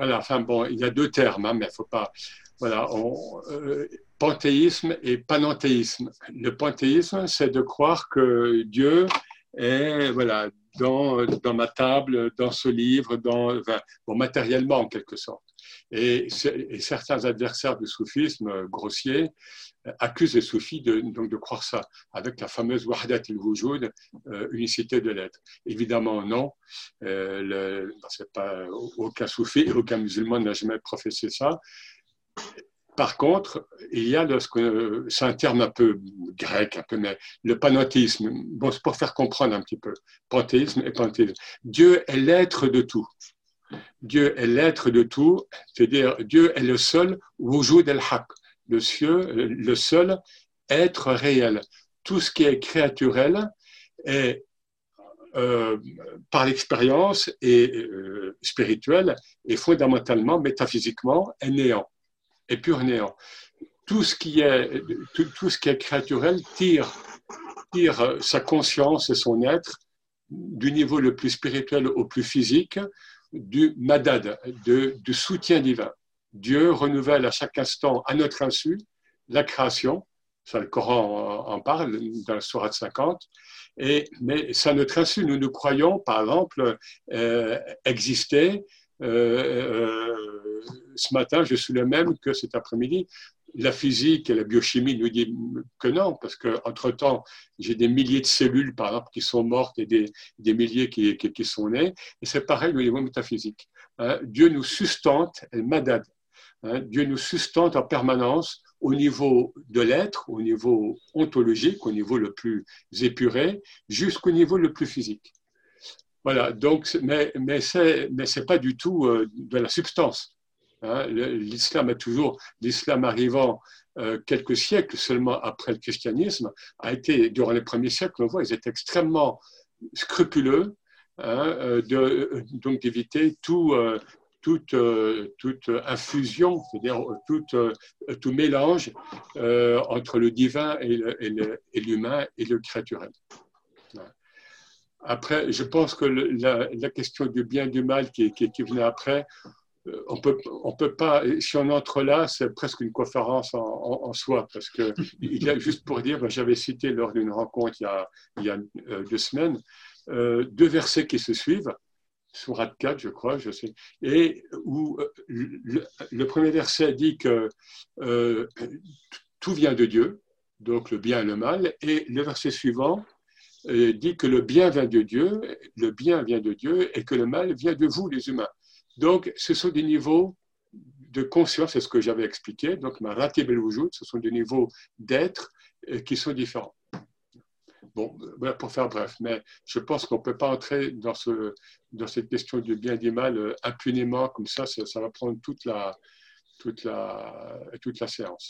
voilà, enfin bon, il y a deux termes, hein, mais il faut pas. Voilà, euh, panthéisme et panenthéisme. Le panthéisme, c'est de croire que Dieu est voilà, dans, dans ma table, dans ce livre, dans, matériellement en quelque sorte. Et, certains adversaires du soufisme euh, grossier euh, accusent les soufis de, donc de croire ça, avec la fameuse Wahdat al-Wujud, euh, unicité de l'être. Évidemment, non. Euh, c'est pas, aucun soufi, aucun musulman n'a jamais professé ça. Par contre, il y a c'est un terme un peu grec, un peu, mais le panothéisme. Bon, c'est pour faire comprendre un petit peu. Panthéisme et panthéisme. Dieu est l'être de tout. Dieu est l'être de tout, c'est-à-dire Dieu est le seul wujud el-haq, le, le seul être réel. Tout ce qui est créaturel est euh, par l'expérience et euh, spirituelle et fondamentalement, métaphysiquement, est néant, est pur néant. Tout ce qui est, tout, ce qui est créaturel tire, tire sa conscience et son être du niveau le plus spirituel au plus physique du madad, du soutien divin. Dieu renouvelle à chaque instant, à notre insu, la création. Ça, le Coran en parle dans la Sourate 50. Et, mais c'est à notre insu. Nous nous croyons, par exemple, euh, exister. Euh, euh, ce matin, je suis le même que cet après-midi la physique et la biochimie nous disent que non, parce qu'entre-temps, j'ai des milliers de cellules, par exemple, qui sont mortes et des, milliers qui, qui, sont nées. Et c'est pareil au niveau métaphysique. Hein. Dieu nous sustente, elle madad. Hein. Dieu nous sustente en permanence au niveau de l'être, au niveau ontologique, au niveau le plus épuré, jusqu'au niveau le plus physique. Voilà, donc, mais, mais ce n'est pas du tout euh, de la substance. Hein, l'islam est toujours, l'islam arrivant euh, quelques siècles seulement après le christianisme, a été, durant les premiers siècles, on voit, ils étaient extrêmement scrupuleux, hein, euh, donc d'éviter tout, toute, toute infusion, c'est-à-dire tout, tout mélange entre le divin et l'humain et, le créaturel. Après, je pense que la, question du bien et du mal qui, qui, qui venait après, euh, on peut, on peut pas, si on entre là, c'est presque une conférence en, soi, parce que y a, juste pour dire, ben, j'avais cité lors d'une rencontre il y a, il y a euh, deux semaines, euh, deux versets qui se suivent, sur 4, je crois, je sais, et où le, premier verset dit que tout vient de Dieu, donc le bien et le mal, et le verset suivant dit que le bien vient de Dieu, le bien vient de Dieu, et que le mal vient de vous, les humains. Donc, ce sont des niveaux de conscience, c'est ce que j'avais expliqué. Donc, ma ratib ce sont des niveaux d'être euh, qui sont différents. Bon, voilà pour faire bref, mais je pense qu'on ne peut pas entrer dans, ce, dans cette question du bien et du mal euh, impunément, comme ça, ça, va prendre toute la, toute la, toute la séance.